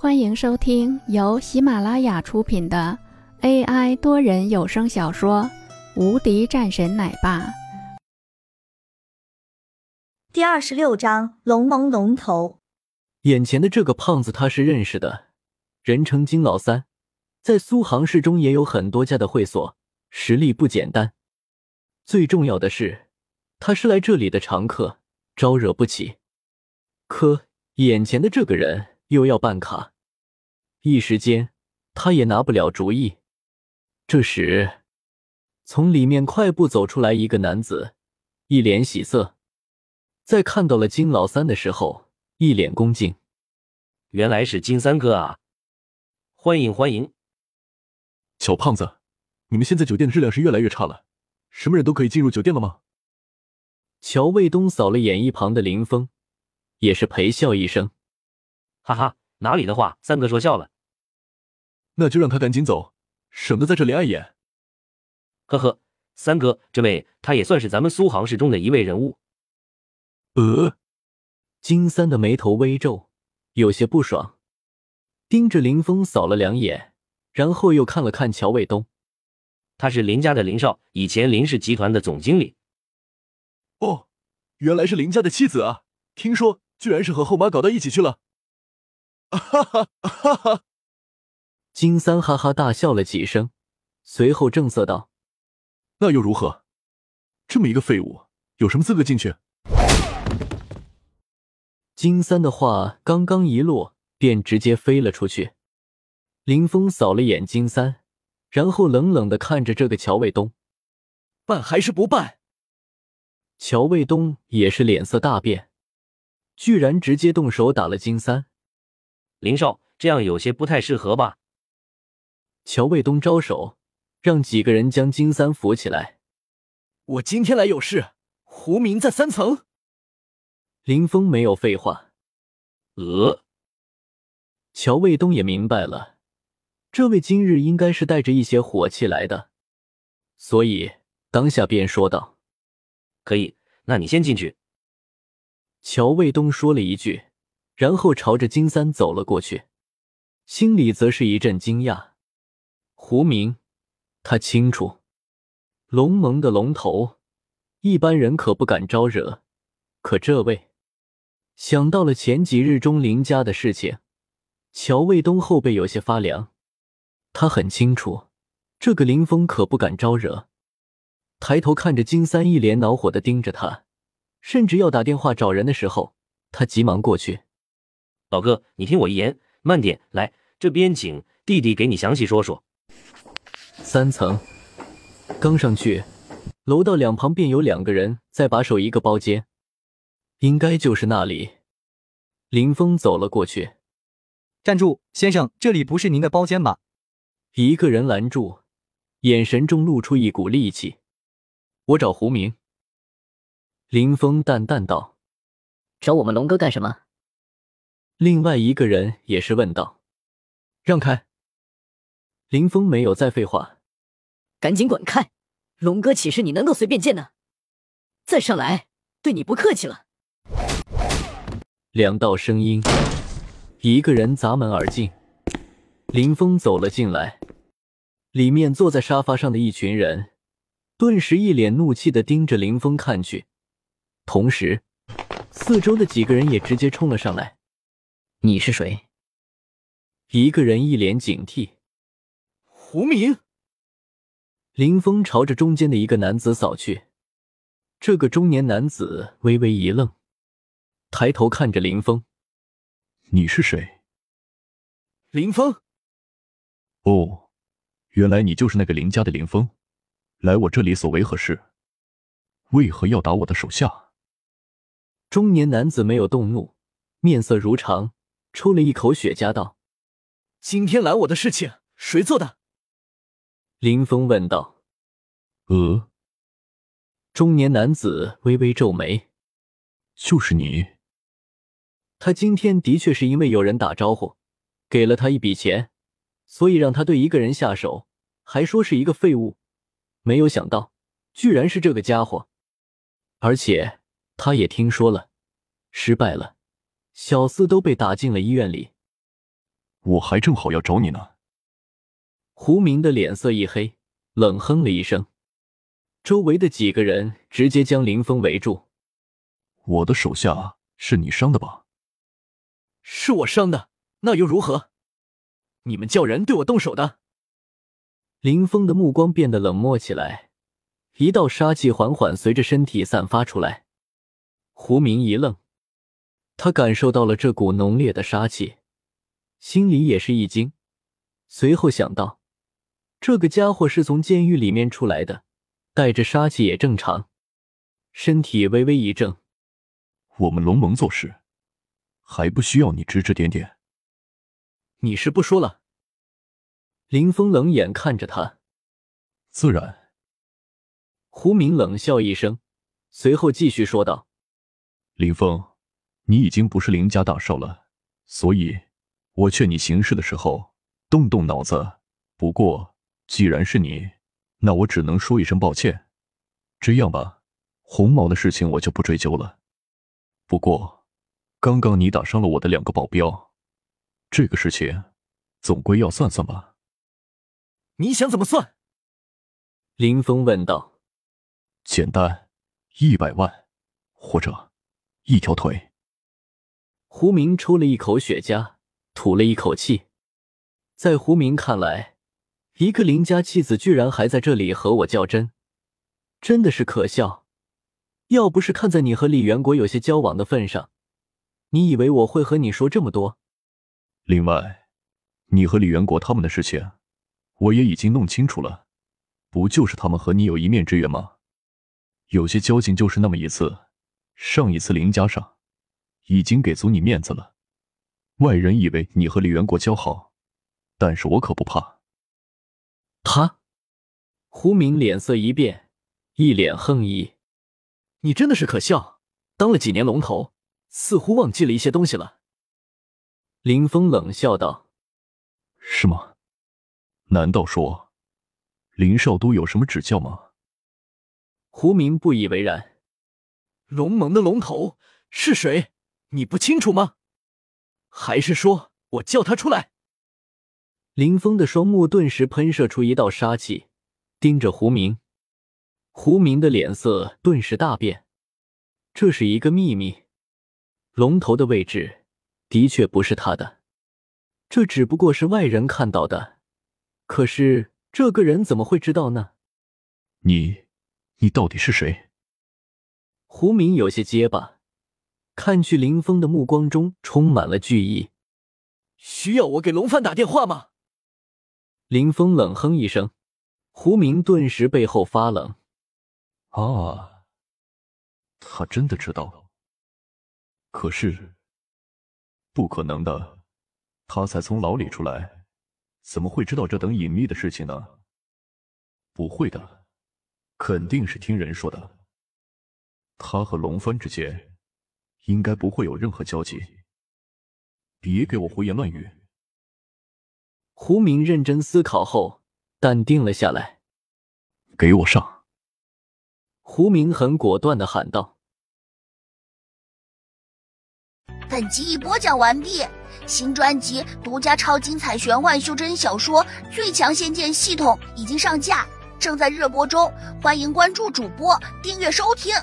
欢迎收听由喜马拉雅出品的 AI 多人有声小说《无敌战神奶爸》第二十六章：龙蒙龙头。眼前的这个胖子，他是认识的，人称金老三，在苏杭市中也有很多家的会所，实力不简单。最重要的是，他是来这里的常客，招惹不起。可眼前的这个人。又要办卡，一时间他也拿不了主意。这时，从里面快步走出来一个男子，一脸喜色，在看到了金老三的时候，一脸恭敬。原来是金三哥啊！欢迎欢迎。小胖子，你们现在酒店的质量是越来越差了，什么人都可以进入酒店了吗？乔卫东扫了眼一旁的林峰，也是陪笑一声。哈哈，哪里的话，三哥说笑了。那就让他赶紧走，省得在这里碍眼。呵呵，三哥，这位他也算是咱们苏杭市中的一位人物。呃，金三的眉头微皱，有些不爽，盯着林峰扫了两眼，然后又看了看乔卫东。他是林家的林少，以前林氏集团的总经理。哦，原来是林家的妻子啊！听说居然是和后妈搞到一起去了。哈哈哈哈！金三哈哈大笑了几声，随后正色道：“那又如何？这么一个废物，有什么资格进去？”金三的话刚刚一落，便直接飞了出去。林峰扫了眼金三，然后冷冷的看着这个乔卫东：“办还是不办？”乔卫东也是脸色大变，居然直接动手打了金三。林少，这样有些不太适合吧？乔卫东招手，让几个人将金三扶起来。我今天来有事，胡明在三层。林峰没有废话。呃，乔卫东也明白了，这位今日应该是带着一些火气来的，所以当下便说道：“可以，那你先进去。”乔卫东说了一句。然后朝着金三走了过去，心里则是一阵惊讶。胡明，他清楚，龙盟的龙头，一般人可不敢招惹。可这位，想到了前几日钟林家的事情，乔卫东后背有些发凉。他很清楚，这个林峰可不敢招惹。抬头看着金三，一脸恼火的盯着他，甚至要打电话找人的时候，他急忙过去。老哥，你听我一言，慢点来，这边请弟弟给你详细说说。三层，刚上去，楼道两旁便有两个人在把守一个包间，应该就是那里。林峰走了过去，站住，先生，这里不是您的包间吧？一个人拦住，眼神中露出一股戾气。我找胡明。林峰淡淡道：“找我们龙哥干什么？”另外一个人也是问道：“让开！”林峰没有再废话，赶紧滚开！龙哥岂是你能够随便见的？再上来，对你不客气了。两道声音，一个人砸门而进。林峰走了进来，里面坐在沙发上的一群人，顿时一脸怒气的盯着林峰看去，同时，四周的几个人也直接冲了上来。你是谁？一个人一脸警惕。胡明。林峰朝着中间的一个男子扫去，这个中年男子微微一愣，抬头看着林峰：“你是谁？”林峰。哦，原来你就是那个林家的林峰，来我这里所为何事？为何要打我的手下？中年男子没有动怒，面色如常。抽了一口雪茄，道：“今天拦我的事情谁做的？”林峰问道。“呃。”中年男子微微皱眉，“就是你。”他今天的确是因为有人打招呼，给了他一笔钱，所以让他对一个人下手，还说是一个废物。没有想到，居然是这个家伙，而且他也听说了，失败了。小厮都被打进了医院里，我还正好要找你呢。胡明的脸色一黑，冷哼了一声，周围的几个人直接将林峰围住。我的手下是你伤的吧？是我伤的，那又如何？你们叫人对我动手的？林峰的目光变得冷漠起来，一道杀气缓缓随着身体散发出来。胡明一愣，他感受到了这股浓烈的杀气，心里也是一惊，随后想到，这个家伙是从监狱里面出来的，带着杀气也正常，身体微微一怔。我们龙盟做事，还不需要你指指点点。你是不说了？林峰冷眼看着他，自然。胡明冷笑一声，随后继续说道：“林峰，你已经不是林家大少了，所以，我劝你行事的时候动动脑子。不过，既然是你，那我只能说一声抱歉。这样吧，红毛的事情我就不追究了。”不过，刚刚你打伤了我的两个保镖，这个事情总归要算算吧？你想怎么算？林峰问道。简单，一百万，或者一条腿。胡明抽了一口雪茄，吐了一口气。在胡明看来，一个林家弃子居然还在这里和我较真，真的是可笑。要不是看在你和李元国有些交往的份上，你以为我会和你说这么多？另外，你和李元国他们的事情，我也已经弄清楚了，不就是他们和你有一面之缘吗？有些交情就是那么一次，上一次林家上，已经给足你面子了。外人以为你和李元国交好，但是我可不怕。他，胡明脸色一变，一脸横意。你真的是可笑，当了几年龙头，似乎忘记了一些东西了。林峰冷笑道：“是吗？难道说林少都有什么指教吗？”胡明不以为然：“龙盟的龙头是谁？你不清楚吗？还是说我叫他出来？”林峰的双目顿时喷射出一道杀气，盯着胡明。胡明的脸色顿时大变，这是一个秘密，龙头的位置的确不是他的，这只不过是外人看到的。可是这个人怎么会知道呢？你，你到底是谁？胡明有些结巴，看去林峰的目光中充满了惧意。需要我给龙帆打电话吗？林峰冷哼一声，胡明顿时背后发冷。啊，他真的知道？可是，不可能的，他才从牢里出来，怎么会知道这等隐秘的事情呢？不会的，肯定是听人说的。他和龙帆之间，应该不会有任何交集。别给我胡言乱语！胡明认真思考后，淡定了下来。给我上！胡明很果断的喊道：“本集已播讲完毕，新专辑独家超精彩玄幻修真小说《最强仙剑系统》已经上架，正在热播中，欢迎关注主播，订阅收听。”